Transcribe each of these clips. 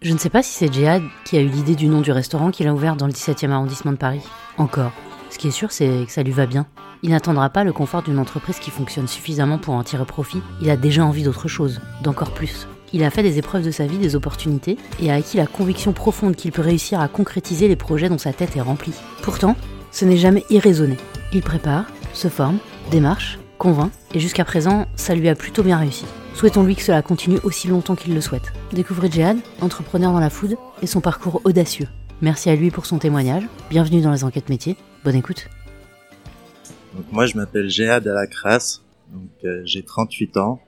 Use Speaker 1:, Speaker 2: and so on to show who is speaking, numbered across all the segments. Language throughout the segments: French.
Speaker 1: Je ne sais pas si c'est Djihad qui a eu l'idée du nom du restaurant qu'il a ouvert dans le 17e arrondissement de Paris. Encore. Ce qui est sûr, c'est que ça lui va bien. Il n'attendra pas le confort d'une entreprise qui fonctionne suffisamment pour en tirer profit. Il a déjà envie d'autre chose, d'encore plus. Il a fait des épreuves de sa vie, des opportunités, et a acquis la conviction profonde qu'il peut réussir à concrétiser les projets dont sa tête est remplie. Pourtant, ce n'est jamais irraisonné. Il prépare, se forme, démarche, convainc, et jusqu'à présent, ça lui a plutôt bien réussi. Souhaitons-lui que cela continue aussi longtemps qu'il le souhaite. Découvrez Jihad, entrepreneur dans la food, et son parcours audacieux. Merci à lui pour son témoignage. Bienvenue dans les enquêtes métiers. Bonne écoute.
Speaker 2: moi, je m'appelle Jihad Alakras. Donc, euh, j'ai 38 ans.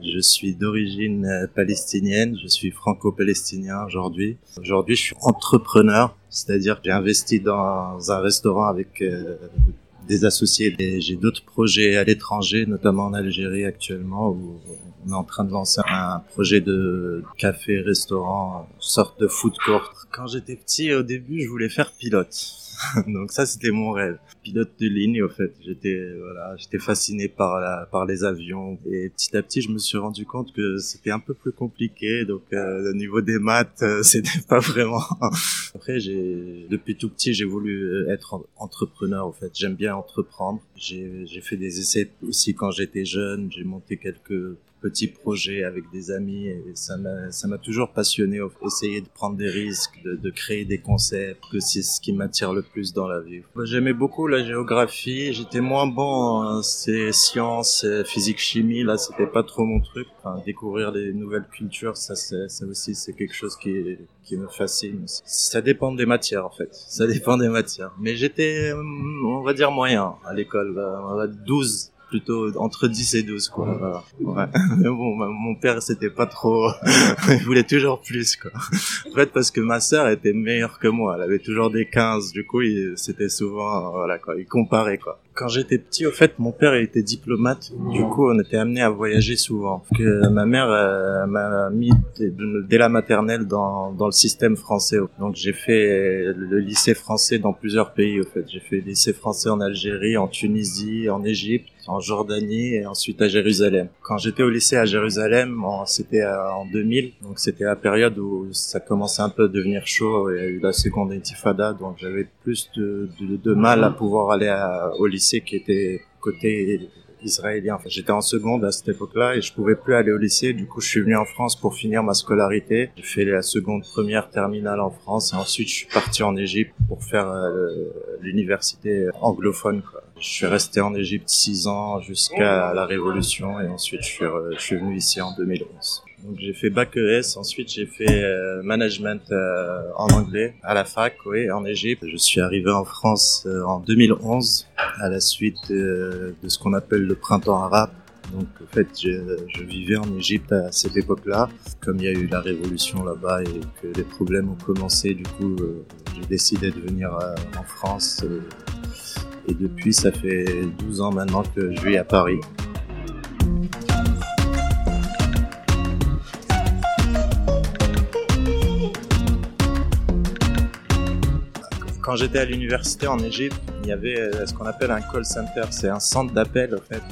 Speaker 2: Je suis d'origine euh, palestinienne. Je suis franco-palestinien aujourd'hui. Aujourd'hui, je suis entrepreneur, c'est-à-dire que j'ai investi dans un restaurant avec euh, des associés. J'ai d'autres projets à l'étranger, notamment en Algérie actuellement, où on est en train de lancer un projet de café, restaurant, sorte de food court. Quand j'étais petit, au début, je voulais faire pilote. Donc ça, c'était mon rêve. Pilote de ligne, au fait. J'étais, voilà, j'étais fasciné par la, par les avions. Et petit à petit, je me suis rendu compte que c'était un peu plus compliqué. Donc, euh, au niveau des maths, euh, c'était pas vraiment. Après, j'ai, depuis tout petit, j'ai voulu euh, être entrepreneur, au fait. J'aime bien entreprendre. J'ai, j'ai fait des essais aussi quand j'étais jeune. J'ai monté quelques petits projets avec des amis et ça m'a ça m'a toujours passionné essayer de prendre des risques de, de créer des concepts que c'est ce qui m'attire le plus dans la vie j'aimais beaucoup la géographie j'étais moins bon en ces sciences physique chimie là c'était pas trop mon truc. Découvrir des nouvelles cultures ça ça aussi c'est quelque chose qui qui me fascine. Ça dépend des matières en fait. Ça dépend des matières. Mais j'étais on va dire moyen à l'école 12 plutôt entre 10 et 12 quoi. Ouais. Mais bon, mon père c'était pas trop, il voulait toujours plus quoi. En fait parce que ma sœur était meilleure que moi, elle avait toujours des 15, du coup c'était souvent voilà quoi, il comparait quoi. Quand j'étais petit, au fait, mon père était diplomate. Du coup, on était amené à voyager souvent. Que ma mère euh, m'a mis dès la maternelle dans, dans le système français. Donc, j'ai fait le lycée français dans plusieurs pays. Au fait, j'ai fait le lycée français en Algérie, en Tunisie, en Égypte, en Jordanie et ensuite à Jérusalem. Quand j'étais au lycée à Jérusalem, c'était en 2000. Donc, c'était la période où ça commençait un peu à devenir chaud. Il y a eu la seconde intifada, donc j'avais plus de, de, mal à pouvoir aller au lycée qui était côté israélien. J'étais en seconde à cette époque-là et je pouvais plus aller au lycée. Du coup, je suis venu en France pour finir ma scolarité. J'ai fait la seconde, première terminale en France et ensuite je suis parti en Égypte pour faire euh, l'université anglophone. Je suis resté en Égypte six ans jusqu'à la Révolution et ensuite je suis venu ici en 2011. Donc j'ai fait bac ES, ensuite j'ai fait euh, management euh, en anglais à la fac, oui, en Égypte. Je suis arrivé en France euh, en 2011 à la suite de ce qu'on appelle le printemps arabe. Donc en fait, je, je vivais en Égypte à cette époque-là. Comme il y a eu la révolution là-bas et que les problèmes ont commencé, du coup, j'ai décidé de venir en France. et depuis, ça fait 12 ans maintenant que je vis à Paris. Quand j'étais à l'université en Égypte, il y avait euh, ce qu'on appelle un call center. C'est un centre d'appel, en fait.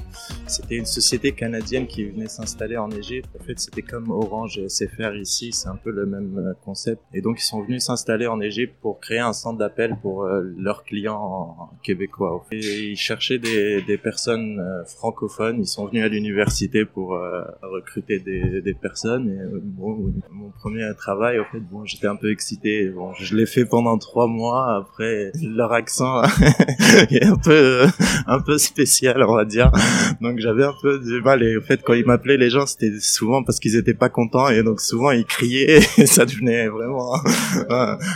Speaker 2: C'était une société canadienne qui venait s'installer en Égypte. En fait, c'était comme Orange et SFR ici. C'est un peu le même euh, concept. Et donc, ils sont venus s'installer en Égypte pour créer un centre d'appel pour euh, leurs clients québécois. Et ils cherchaient des, des personnes francophones. Ils sont venus à l'université pour recruter des, des, personnes. Et bon, mon premier travail, en fait, bon, j'étais un peu excité. Bon, je l'ai fait pendant trois mois. Après, leur accent est un peu un peu spécial on va dire. Donc j'avais un peu du mal. Et au fait quand ils m'appelaient les gens c'était souvent parce qu'ils étaient pas contents. Et donc souvent ils criaient. Et ça devenait vraiment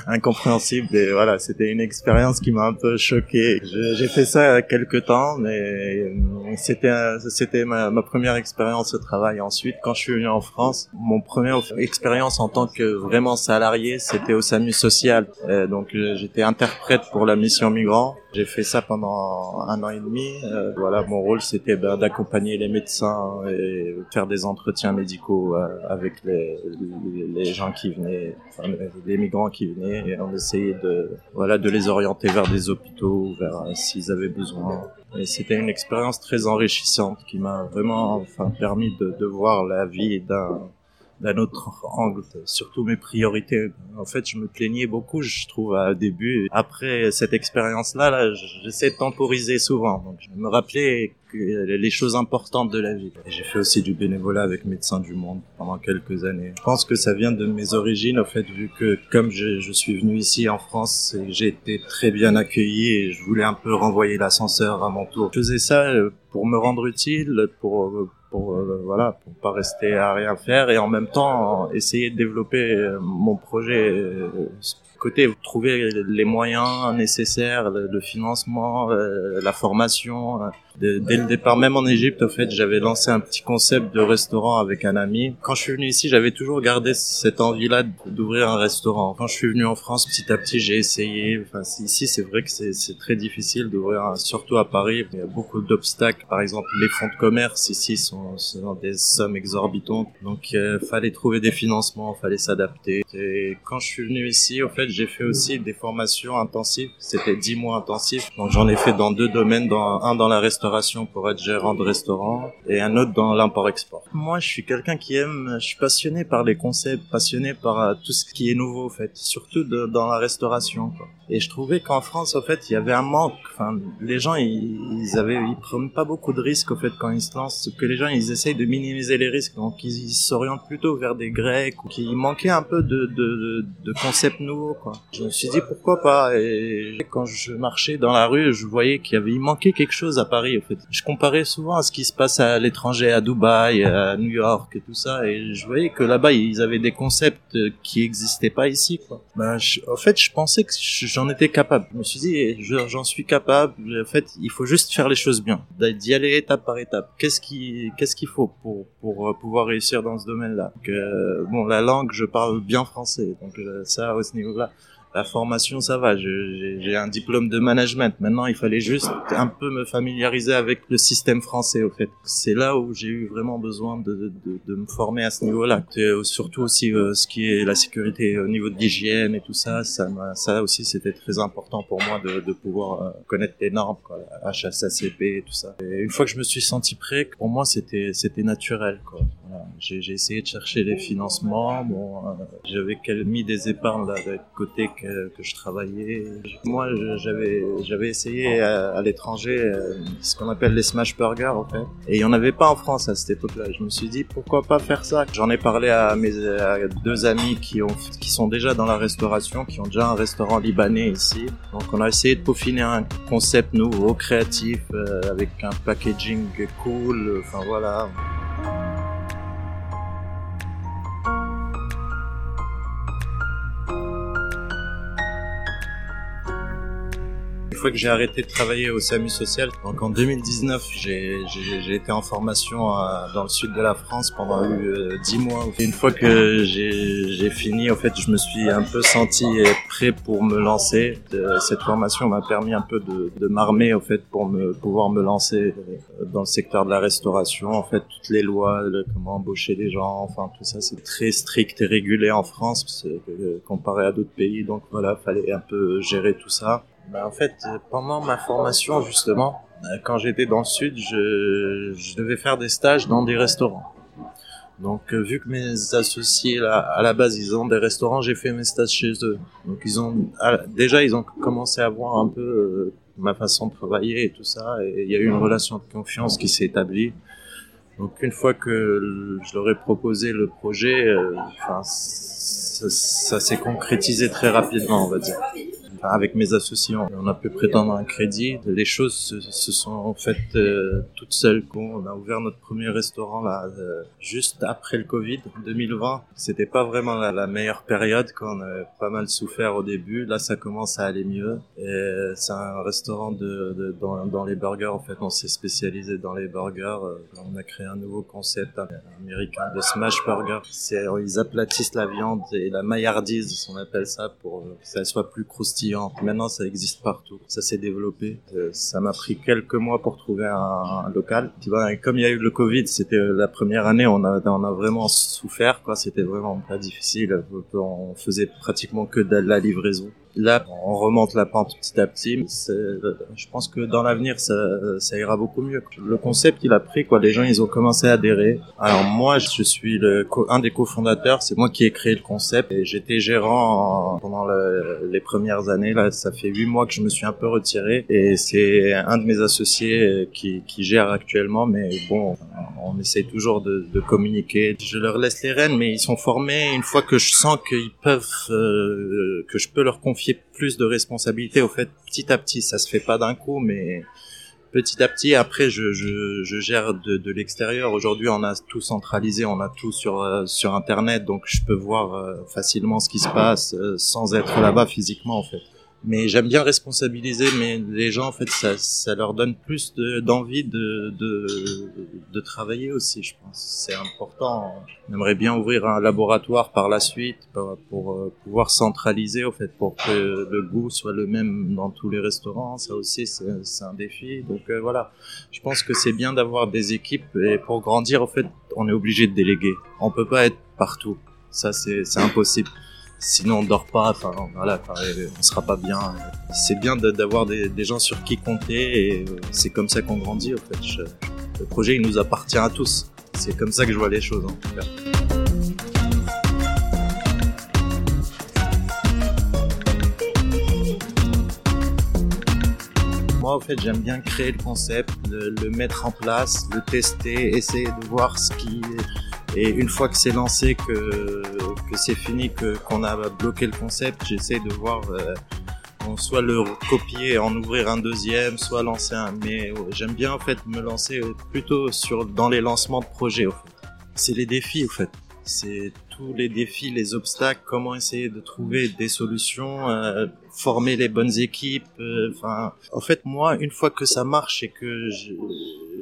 Speaker 2: incompréhensible. Et voilà c'était une expérience qui m'a un peu choqué. J'ai fait ça quelques temps mais c'était c'était ma, ma, première expérience au travail. Ensuite quand je suis venu en France mon première expérience en tant que vraiment salarié c'était au SAMU social. Euh, donc j'étais interprète pour la mission migrant j'ai fait ça pendant un an et demi. Euh, voilà, mon rôle c'était ben, d'accompagner les médecins et faire des entretiens médicaux euh, avec les, les, gens qui venaient, enfin, les migrants qui venaient, et on essayait de voilà de les orienter vers des hôpitaux, vers euh, s'ils avaient besoin. Et c'était une expérience très enrichissante qui m'a vraiment enfin permis de, de voir la vie d'un d'un autre angle, surtout mes priorités. En fait, je me plaignais beaucoup, je trouve, au début. Après cette expérience-là, là, j'essaie de temporiser souvent. Donc, je me rappelais les choses importantes de la vie. J'ai fait aussi du bénévolat avec Médecins du Monde pendant quelques années. Je pense que ça vient de mes origines, en fait, vu que comme je, je suis venu ici en France, j'ai été très bien accueilli et je voulais un peu renvoyer l'ascenseur à mon tour. Je faisais ça euh, pour me rendre utile, pour pour euh, voilà pour pas rester à rien faire et en même temps essayer de développer euh, mon projet euh, côté trouver les moyens nécessaires le, financement la formation dès le départ, même en Égypte, au fait, j'avais lancé un petit concept de restaurant avec un ami. Quand je suis venu ici, j'avais toujours gardé cette envie-là d'ouvrir un restaurant. Quand je suis venu en France, petit à petit, j'ai essayé. Enfin, ici, c'est vrai que c'est très difficile d'ouvrir, surtout à Paris. Il y a beaucoup d'obstacles. Par exemple, les fonds de commerce ici sont, sont des sommes exorbitantes. Donc, euh, fallait trouver des financements, fallait s'adapter. Et quand je suis venu ici, au fait, j'ai fait aussi des formations intensives. C'était dix mois intensifs. Donc, j'en ai fait dans deux domaines, un dans la restauration pour être gérant de restaurant et un autre dans l'import-export. Moi, je suis quelqu'un qui aime, je suis passionné par les concepts, passionné par euh, tout ce qui est nouveau, en fait, surtout dans la restauration. Quoi. Et je trouvais qu'en France, en fait, il y avait un manque. Enfin, les gens, ils, ils avaient, ils prennent pas beaucoup de risques, en fait, quand ils se lancent. Que les gens, ils essayent de minimiser les risques, donc ils s'orientent plutôt vers des Grecs, ou qui manquait un peu de, de, de concepts nouveaux, Je me suis dit pourquoi pas. Et quand je marchais dans la rue, je voyais qu'il y avait, il manquait quelque chose à Paris, en fait. Je comparais souvent à ce qui se passe à l'étranger, à Dubaï, à New York et tout ça, et je voyais que là-bas, ils avaient des concepts qui existaient pas ici, quoi. Ben, en fait, je pensais que je j'en étais capable. Je me suis dit, j'en suis capable. En fait, il faut juste faire les choses bien, d'y aller étape par étape. Qu'est-ce qui, qu'est-ce qu'il faut pour pour euh, pouvoir réussir dans ce domaine-là? Euh, Bon, la langue, je parle bien français, donc euh, ça, à ce niveau-là, la formation, ça va. J'ai un diplôme de management. Maintenant, il fallait juste un peu me familiariser avec le système français, au fait. C'est là où j'ai eu vraiment besoin de, de, de, me former à ce niveau-là. Surtout aussi euh, ce qui est la sécurité au niveau de l'hygiène et tout ça. Ça, ça aussi, c'était très important pour moi de, de pouvoir euh, connaître les normes, quoi, HACCP et tout ça. Et une fois que je me suis senti prêt, pour moi, c'était c'était naturel, quoi. J'ai essayé de chercher les financements. Bon, euh, j'avais mis des épargnes là, de côté que, je travaillais. Moi, j'avais essayé à, l'étranger euh, ce qu'on appelle les smash burgers en fait. Et il y en avait pas en France à cette époque-là. Je me suis dit pourquoi pas faire ça? J'en ai parlé à mes deux amis qui ont qui sont déjà dans la restauration, qui ont déjà un restaurant libanais ici. Donc on a essayé de peaufiner un concept nouveau, créatif, euh, avec un packaging cool. Enfin voilà. Fois que j'ai arrêté de travailler au SAMU social, donc en 2019, j'ai été en formation euh, dans le sud de la France pendant euh, 10 mois. Une fois que j'ai fini, en fait, je me suis un peu senti prêt pour me lancer. Cette formation m'a permis un peu de, de m'armer, en fait, pour me pouvoir me lancer euh, dans le secteur de la restauration. En fait, toutes les lois, comment embaucher les gens, enfin tout ça, c'est très strict et régulé en France euh, comparé à d'autres pays. Donc voilà, fallait un peu gérer tout ça. Bah, en fait, pendant ma formation, justement, euh, quand j'étais dans le sud, je, je, devais faire des stages dans des restaurants. Donc, euh, vu que mes associés, là, à la base, ils ont des restaurants, j'ai fait mes stages chez eux. Donc, ils ont, ah, déjà, ils ont commencé à voir un peu euh, ma façon de travailler et tout ça. Et il y a eu une relation de confiance qui s'est établie. Donc, une fois que je leur ai proposé le projet, enfin, ça, ça s'est concrétisé très rapidement, on va dire avec mes associés, on a pu prétendre un crédit. Les choses se, sont faites euh, toutes seules. On a ouvert notre premier restaurant là euh, juste après le Covid, 2020. C'était pas vraiment la, meilleure période quand on a pas mal souffert au début. Là, ça commence à aller mieux. C'est un restaurant dans, les burgers. En fait, on s'est spécialisé dans les burgers. Euh, on a créé un nouveau concept américain de smash burger. Ils aplatissent la viande et la maillardise, on appelle ça, pour que ça soit plus croustillant Maintenant, ça existe partout. Ça s'est développé. Euh, ça m'a pris quelques mois pour trouver un, local. Comme il y a eu le Covid, c'était euh, la première année, on a, vraiment souffert. C'était vraiment pas difficile. On faisait pratiquement que de la livraison. Là, on remonte la pente petit à petit. Je pense que dans l'avenir, ça, ça ira beaucoup mieux. Le concept, il a pris quoi. Les gens, ils ont commencé à adhérer. Alors moi, je suis le un des cofondateurs. C'est moi qui ai créé le concept et j'étais gérant pendant les premières années. Là, ça fait huit mois que je me suis un peu retiré et c'est un de mes associés qui, qui gère actuellement. Mais bon, on essaie toujours de, de, communiquer. Je leur laisse les rênes, mais ils sont formés. Une fois que je sens qu'ils peuvent, euh, que je peux leur confier plus de responsabilités, au fait, petit à petit, ça se fait pas d'un coup, mais petit à petit. Après, je, gère de, l'extérieur. Aujourd'hui, on a tout centralisé, on a tout sur euh, Internet, donc je peux voir euh, facilement ce qui se passe sans être là-bas physiquement, en fait mais j'aime bien responsabiliser mais les gens en fait ça, ça leur donne plus d'envie de, de, de, travailler aussi je pense. C'est important. On aimerait bien ouvrir un laboratoire par la suite pour, pour euh, pouvoir centraliser au fait pour que le goût soit le même dans tous les restaurants. Ça aussi c'est un défi. Donc euh, voilà. Je pense que c'est bien d'avoir des équipes. Et pour grandir en fait on est obligé de déléguer. On peut pas être partout. Ça c'est impossible sinon on dort pas, enfin voilà, on sera pas bien. C'est bien d'avoir des, gens sur qui compter et c'est comme ça qu'on grandit fait. le projet il nous appartient à tous. C'est comme ça que je vois les choses en tout cas. Moi, en fait, j'aime bien créer le concept, le, mettre en place, le tester, essayer de voir ce qui, et une fois que c'est lancé, que, que c'est fini, que qu'on a bloqué le concept, j'essaie de voir euh, soit le copier, en ouvrir un deuxième, soit lancer un. Mais j'aime bien en fait me lancer plutôt sur dans les lancements de projets. En fait. C'est les défis en fait. C'est tous les défis, les obstacles, comment essayer de trouver des solutions, euh, former les bonnes équipes. Euh, en fait, moi, une fois que ça marche et que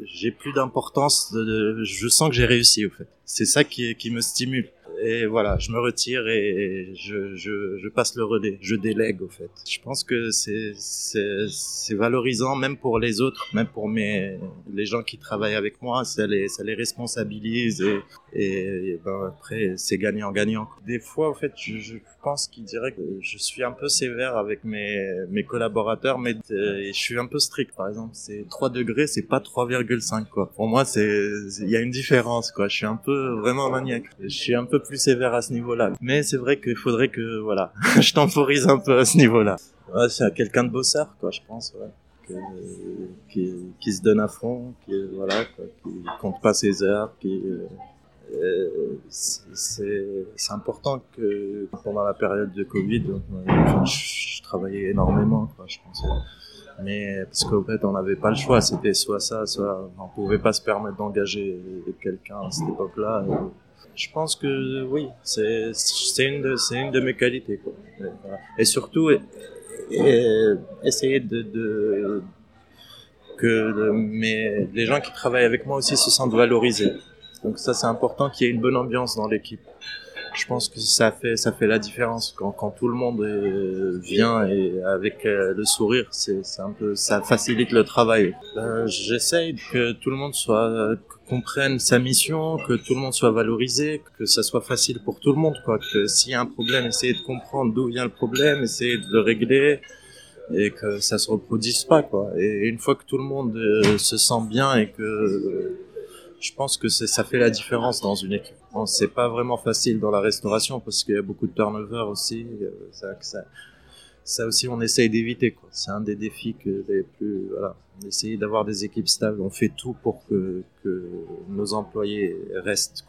Speaker 2: j'ai plus d'importance, je sens que j'ai réussi. En fait, c'est ça qui, qui me stimule et voilà, je me retire et je, je, je, passe le relais, je délègue au fait. Je pense que c'est valorisant même pour les autres, même pour mes les gens qui travaillent avec moi, ça les ça les responsabilise et et, ben après c'est gagnant gagnant. Des fois au fait, je, je pense qu'il dirait que je suis un peu sévère avec mes mes collaborateurs, mais euh, je suis un peu strict. Par exemple, c'est 3 degrés, c'est pas 3,5 quoi. Pour moi, c'est il y a une différence quoi. Je suis un peu vraiment maniaque. Je suis un peu plus sévère à ce niveau-là. Mais c'est vrai qu'il faudrait que, voilà, je temporise un peu à ce niveau-là. Ouais, c'est quelqu'un de bosseur, quoi, je pense, ouais. Qui, qui, se donne à fond, qui, voilà, quoi, qui compte pas ses heures, qui, euh, c'est important que pendant la période de Covid, je, travaillais énormément, quoi, je pense. Mais parce qu'au fait, on n'avait pas le choix. C'était soit ça, soit on pouvait pas se permettre d'engager quelqu'un à cette époque-là. Je pense que oui, c'est une de une de mes qualités quoi. Et surtout essayer de, de que mes les gens qui travaillent avec moi aussi se sentent valorisés. Donc ça c'est important qu'il y ait une bonne ambiance dans l'équipe. Je pense que ça fait ça fait la différence quand tout le monde vient et avec euh, le sourire, c'est un peu ça facilite le travail. Euh, J'essaye que tout le monde comprenne sa mission, que tout le monde soit valorisé, que ça soit facile pour tout le monde, quoi. Que s'il y a un problème, essayer de comprendre d'où vient le problème, essayer de le régler et que ça se reproduise pas. Et une fois que tout le monde euh, se sent bien et que je pense que ça fait la différence dans une équipe. Bon, c'est pas vraiment facile dans la restauration parce qu'il y a beaucoup de turnover aussi. Euh, ça, aussi on essaye d'éviter. C'est un des défis que les plus voilà, on essaye d'avoir des équipes stables, on fait tout pour que, nos employés restent.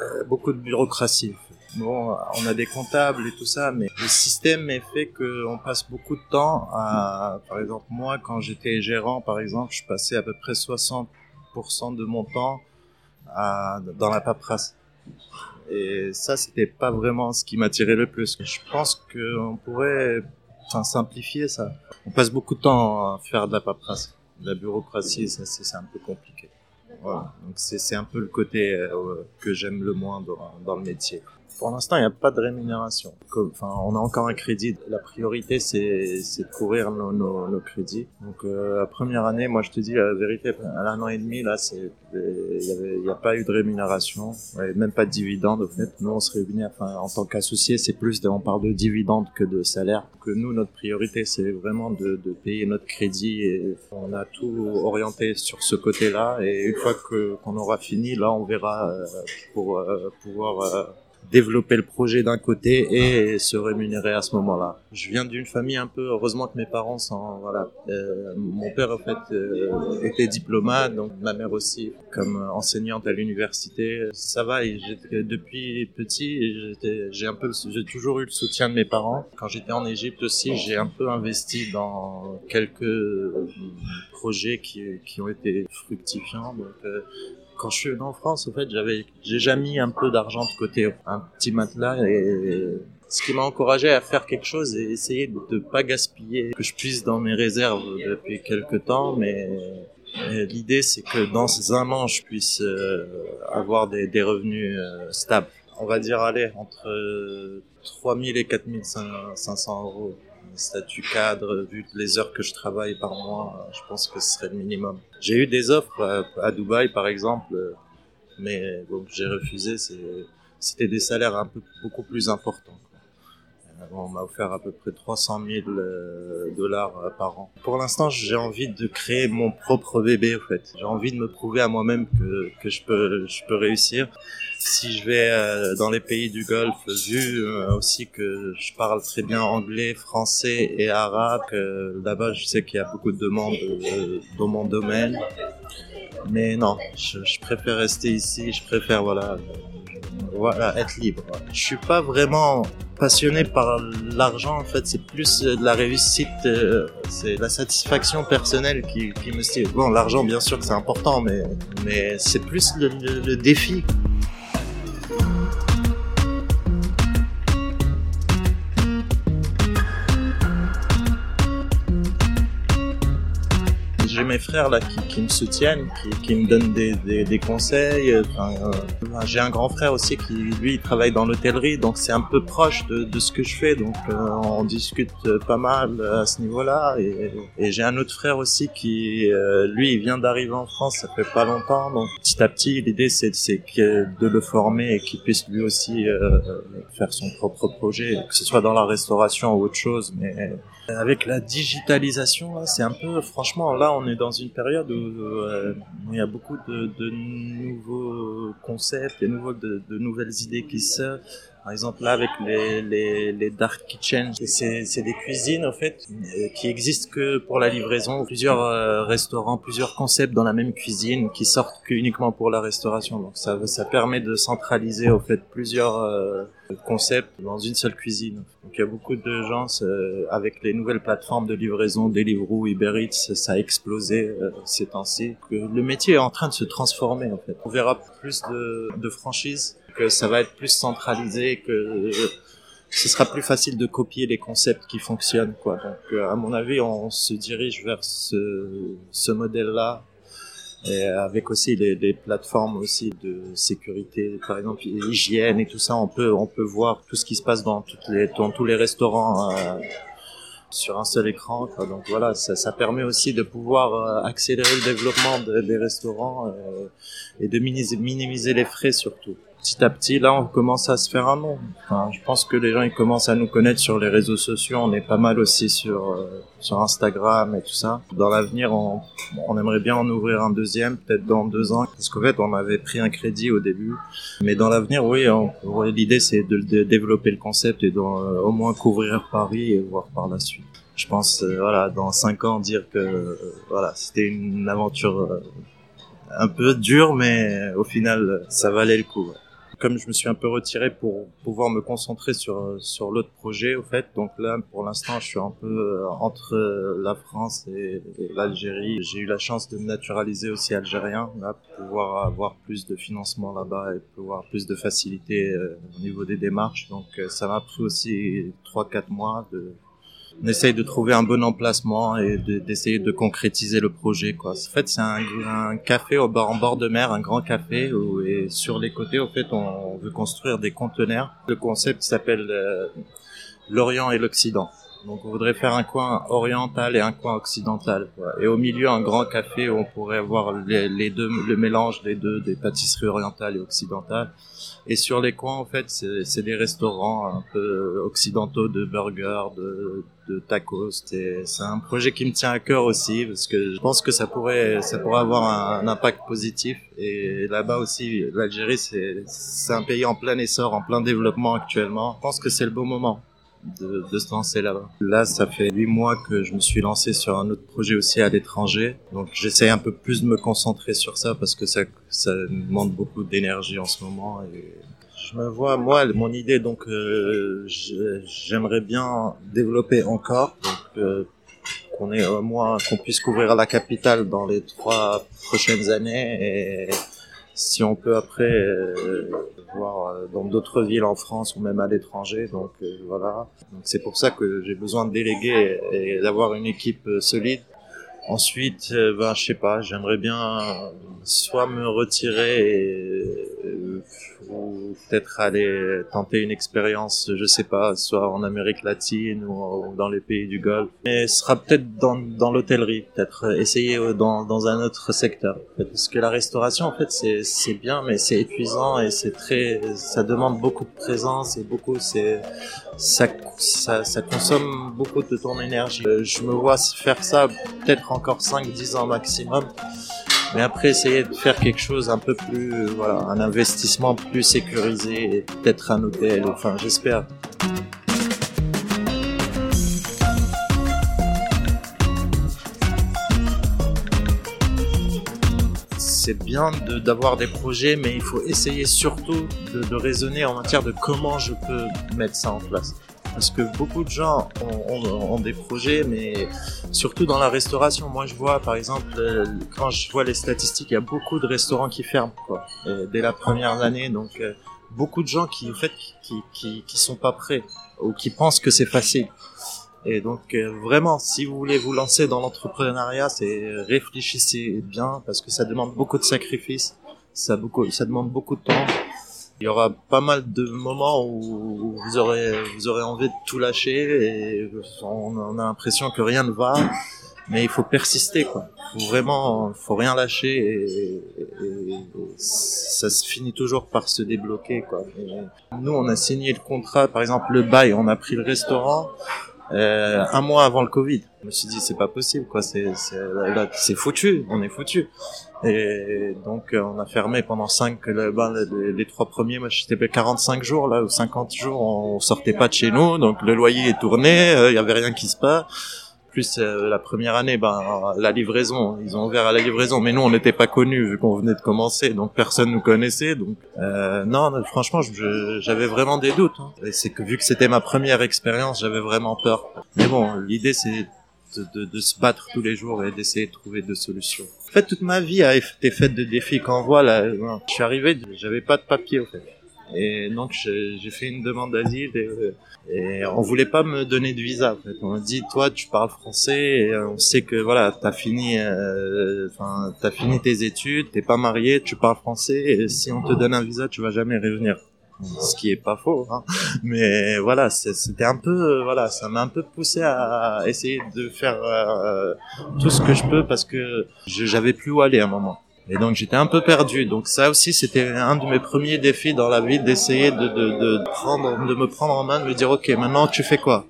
Speaker 2: Euh, beaucoup de bureaucratie. Bon, on a des comptables et tout ça, mais le système fait qu'on passe beaucoup de temps à, par exemple, moi, quand j'étais gérant, par exemple, je passais à peu près 60% de mon temps dans la paperasse. Et ça, c'était pas vraiment ce qui m'attirait le plus. Je pense qu'on pourrait simplifier ça. On passe beaucoup de temps à faire de la paperasse. La bureaucratie, c'est un peu compliqué. Voilà. Donc c'est un peu le côté que j'aime le moins dans le métier. Pour l'instant, il n'y a pas de rémunération. Enfin, on a encore un crédit. La priorité, c'est de couvrir nos, nos, nos, crédits. Donc, euh, la première année, moi, je te dis la vérité, à l'an an et demi, là, il n'y a pas eu de rémunération, même pas de dividendes. En fait, nous, on se réunit, enfin, en tant qu'associé, c'est plus, de, on parle de dividendes que de salaire. Que nous, notre priorité, c'est vraiment de, de, payer notre crédit et on a tout orienté sur ce côté-là. Et une fois que qu'on aura fini, là, on verra euh, pour euh, pouvoir euh, développer le projet d'un côté et se rémunérer à ce moment-là. Je viens d'une famille un peu, heureusement que mes parents sont, voilà, euh, mon père en fait euh, était diplomate, donc ma mère aussi comme enseignante à l'université. Ça va, et depuis petit, j'ai un peu, j'ai toujours eu le soutien de mes parents. Quand j'étais en Égypte aussi, j'ai un peu investi dans quelques projets qui, qui ont été fructifiants. Donc, euh, quand je suis venu en France, en fait, j'avais, déjà mis un peu d'argent de côté, un petit matelas, et ce qui m'a encouragé à faire quelque chose et essayer de ne pas gaspiller, que je puisse dans mes réserves depuis quelques temps, mais l'idée c'est que dans un an, je puisse euh, avoir des, des revenus euh, stables. On va dire, aller entre 3000 et 4500 euros statut cadre, vu les heures que je travaille par mois, je pense que ce serait le minimum. J'ai eu des offres à, Dubaï, par exemple, mais bon, j'ai refusé. C'était des salaires un peu beaucoup plus importants. On m'a offert à peu près 300 000 euh, dollars euh, par an. Pour l'instant, j'ai envie de créer mon propre bébé, en fait. J'ai envie de me prouver à moi-même que, que je peux, je peux réussir. Si je vais euh, dans les pays du Golfe, vu aussi que je parle très bien anglais, français et arabe, là-bas, je sais qu'il y a beaucoup de demandes dans mon domaine. Mais non, je, je préfère rester ici. Je préfère, voilà, voilà, être libre. Je suis pas vraiment passionné par l'argent en fait c'est plus de la réussite euh, c'est la satisfaction personnelle qui, qui me stimule bon l'argent bien sûr que c'est important mais mais c'est plus le, le défi mes frères là qui, me soutiennent, qui, me donnent des, conseils. Euh, j'ai un grand frère aussi qui lui il travaille dans l'hôtellerie, donc c'est un peu proche de, ce que je fais, donc euh, on discute pas mal à ce niveau-là. Et, et j'ai un autre frère aussi qui euh, lui il vient d'arriver en France, ça fait pas longtemps, donc petit à petit l'idée c'est de le former et qu'il puisse lui aussi faire son propre projet, que ce soit dans la restauration ou autre chose, mais avec la digitalisation, c'est un peu, franchement, là, on est dans une période où euh, il y a beaucoup de, de nouveaux concepts, de, nouvelles idées qui sortent. Par exemple, là, avec les, les, les dark kitchens, c'est, des cuisines, en fait, euh, qui existent que pour la livraison. Plusieurs euh, restaurants, plusieurs concepts dans la même cuisine qui sortent uniquement pour la restauration. Donc, ça, ça permet de centraliser, au fait, plusieurs euh, concepts dans une seule cuisine. Donc, il y a beaucoup de gens, avec les nouvelles plateformes de livraison, Deliveroo, Uber Eats, ça a explosé ces temps-ci. Le métier est en train de se transformer, en fait. On verra plus de, de franchises que ça va être plus centralisé, que ce sera plus facile de copier les concepts qui fonctionnent, quoi. Donc, euh, à mon avis, on se dirige vers ce, ce modèle-là, avec aussi des, plateformes aussi de sécurité, par exemple hygiène et tout ça. On peut on peut voir tout ce qui se passe dans toutes les dans tous les restaurants. Euh, sur un seul écran. Quoi. Donc voilà, ça, ça, permet aussi de pouvoir euh, accélérer le développement des restaurants euh, et de minimiser les frais surtout petit à petit, là, on commence à se faire un nom. Enfin, je pense que les gens, ils commencent à nous connaître sur les réseaux sociaux. On est pas mal aussi sur euh, sur Instagram et tout ça. Dans l'avenir, on, on aimerait bien en ouvrir un deuxième, peut-être dans deux ans, parce qu'en fait, on avait pris un crédit au début. Mais dans l'avenir, oui, l'idée, c'est de, de, développer le concept et euh, au moins couvrir Paris et voir par la suite. Je pense, euh, voilà, dans cinq ans, dire que voilà, c'était une aventure un peu dure, mais au final, ça valait le coup comme je me suis un peu retiré pour pouvoir me concentrer sur sur l'autre projet au fait. Donc là pour l'instant je suis un peu euh, entre euh, la France et, l'Algérie. J'ai eu la chance de me naturaliser aussi algérien là pour pouvoir avoir plus de financement là-bas et pouvoir plus de facilité euh, au niveau des démarches. Donc ça m'a pris aussi trois quatre mois de on essaye de trouver un bon emplacement et d'essayer de, concrétiser le projet. Quoi. En fait, c'est un, café au en bord de mer, un grand café, et sur les côtés, en fait, on, veut construire des conteneurs. Le concept s'appelle euh, l'Orient et l'Occident. Donc on voudrait faire un coin oriental et un coin occidental. Et au milieu un grand café où on pourrait avoir les, deux, le mélange des deux, des pâtisseries orientales et occidentales. Et sur les coins en fait c'est des restaurants un peu occidentaux de burgers, de, tacos. C'est un projet qui me tient à cœur aussi parce que je pense que ça pourrait ça pourrait avoir un, impact positif. Et là-bas aussi l'Algérie c'est un pays en plein essor, en plein développement actuellement. Je pense que c'est le bon moment de, de se lancer là-bas. Là, ça fait huit mois que je me suis lancé sur un autre projet aussi à l'étranger. Donc, j'essaie un peu plus de me concentrer sur ça parce que ça, ça demande beaucoup d'énergie en ce moment. Et je me vois, moi, mon idée, donc, euh, j'aimerais bien développer encore. Donc, euh, qu'on ait au moins qu'on puisse couvrir la capitale dans les trois prochaines années et si on peut après euh, voir euh, dans d'autres villes en France ou même à l'étranger. Donc euh, voilà. Donc c'est pour ça que j'ai besoin de déléguer et d'avoir une équipe solide. Ensuite, ben je sais pas, j'aimerais bien soit me retirer et, peut-être aller tenter une expérience, je sais pas, soit en Amérique latine ou, dans les pays du Golfe. Mais ce sera peut-être dans, dans l'hôtellerie, peut-être essayer dans, dans un autre secteur. Parce que la restauration, en fait, c'est, bien, mais c'est épuisant et c'est très, ça demande beaucoup de présence et beaucoup, c'est, ça, ça, ça consomme beaucoup de ton énergie. Euh, je me vois faire ça peut-être encore 5-10 ans maximum. Mais après, essayer de faire quelque chose un peu plus, voilà, un investissement plus sécurisé, peut-être un hôtel, enfin, j'espère. c'est bien d'avoir des projets, mais il faut essayer surtout de raisonner en matière de comment je peux mettre ça en place parce que beaucoup de gens ont, des projets, mais surtout dans la restauration. Moi, je vois, par exemple, euh, quand je vois les statistiques, il y a beaucoup de restaurants qui ferment, quoi, dès la première année. Donc, euh, beaucoup de gens qui, en fait, qui, qui, qui sont pas prêts ou qui pensent que c'est facile. Et donc, euh, vraiment, si vous voulez vous lancer dans l'entrepreneuriat, c'est réfléchissez bien parce que ça demande beaucoup de sacrifices, ça, beaucoup, ça demande beaucoup de temps. Il y aura pas mal de moments où vous aurez, vous aurez envie de tout lâcher et on, a l'impression que rien ne va. Mais il faut persister, quoi. Faut vraiment, faut rien lâcher et, ça se finit toujours par se débloquer, quoi. nous, on a signé le contrat, par exemple, le bail, on a pris le restaurant. Euh, un mois avant le Covid. Je me suis dit c'est pas possible quoi, c'est c'est foutu, on est foutu. Et donc euh, on a fermé pendant cinq ben, les, trois premiers moi j'étais 45 jours là ou 50 jours on sortait pas de chez nous donc le loyer est tourné, il euh, y avait rien qui se passe plus euh, la première année, ben la livraison, ils ont ouvert à la livraison, mais nous on n'était pas connus vu qu'on venait de commencer, donc personne nous connaissait. Donc euh, non, franchement, j'avais vraiment des doutes. Hein. C'est que vu que c'était ma première expérience, j'avais vraiment peur. Mais bon, l'idée c'est de, de, se battre tous les jours et d'essayer de trouver des solutions. En fait, toute ma vie a été faite de défis. Quand on voit là, je suis arrivé, j'avais pas de papier au fait. Et donc j'ai fait une demande d'asile et, et, on voulait pas me donner de visa. En fait. On m'a dit toi tu parles français et on sait que voilà t'as fini, euh, enfin t'as fini tes études, t'es pas marié, tu parles français et si on te donne un visa tu vas jamais revenir. Ce qui est pas faux, hein. mais voilà, c'était un peu, voilà, ça m'a un peu poussé à essayer de faire euh, tout ce que je peux parce que j'avais plus où aller à un moment. Et donc j'étais un peu perdu. Donc ça aussi c'était un de mes premiers défis dans la vie d'essayer de, de, de prendre, de me prendre en main, de me dire ok maintenant tu fais quoi?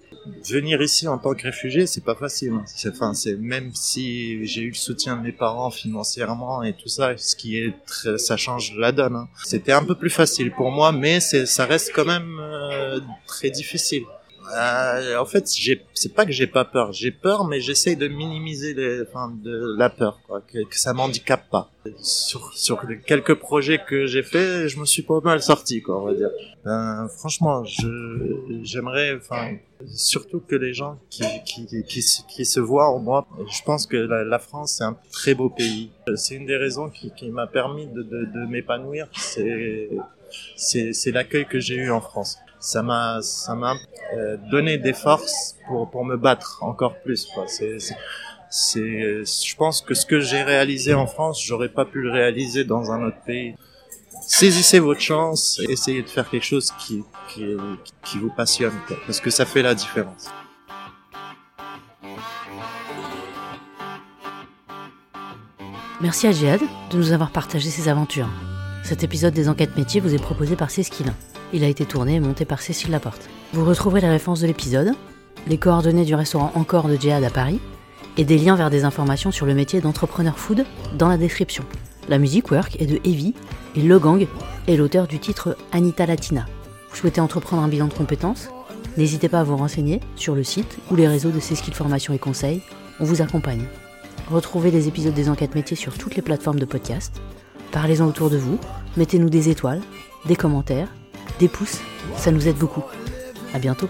Speaker 2: Venir ici en tant que réfugié c'est pas facile. C'est enfin c'est même si j'ai eu le soutien de mes parents financièrement et tout ça, ce qui est très, ça change la donne. Hein. C'était un peu plus facile pour moi, mais ça reste quand même euh, très difficile. Euh, en fait, c'est pas que j'ai pas peur, j'ai peur, mais j'essaye de minimiser les, enfin, de la peur, quoi, que, ça m'handicape pas. Sur, sur quelques projets que j'ai fait, je me suis pas mal sorti, quoi, on va dire. Ben, franchement, j'aimerais, enfin, surtout que les gens qui, qui, qui, qui, se voient en moi. Je pense que la, la France c'est un très beau pays. C'est une des raisons qui, qui m'a permis de, de, de m'épanouir. C'est l'accueil que j'ai eu en France ça m'a ça m'a euh, donné des forces pour pour me battre encore plus. C'est, c'est, je pense que ce que j'ai réalisé en France, j'aurais pas pu le réaliser dans un autre pays. Saisissez votre chance, essayez de faire quelque chose qui qui, vous passionne, parce que ça fait la différence.
Speaker 1: Merci à Jihad de nous avoir partagé ses aventures. Cet épisode des enquêtes métiers vous est proposé par Céskilin. Il a été tourné et monté par Cécile Laporte. Vous retrouverez les références de l'épisode, les coordonnées du restaurant Encore de Jihad à Paris et des liens vers des informations sur le métier d'entrepreneur food dans la description. La musique work est de Evie et Le Gang est l'auteur du titre Anita Latina. Vous souhaitez entreprendre un bilan de compétences? N'hésitez pas à vous renseigner sur le site ou les réseaux de Céskilles Formation et Conseils. On vous accompagne. Retrouvez les épisodes des enquêtes métiers sur toutes les plateformes de podcast. Parlez-en autour de vous, mettez-nous des étoiles, des commentaires, des pouces, ça nous aide beaucoup. À bientôt.